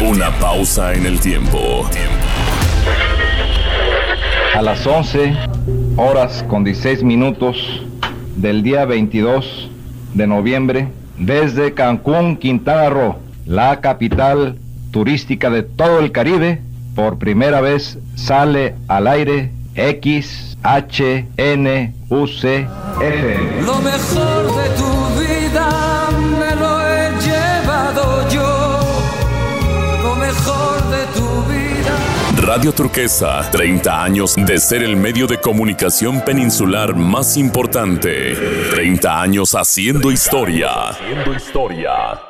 Una pausa en el tiempo. A las 11 horas con 16 minutos del día 22 de noviembre, desde Cancún, Quintana Roo, la capital turística de todo el Caribe, por primera vez sale al aire XHNUC Lo mejor de tu vida de tu vida. Radio Turquesa, 30 años de ser el medio de comunicación peninsular más importante. 30 años haciendo historia. Haciendo historia.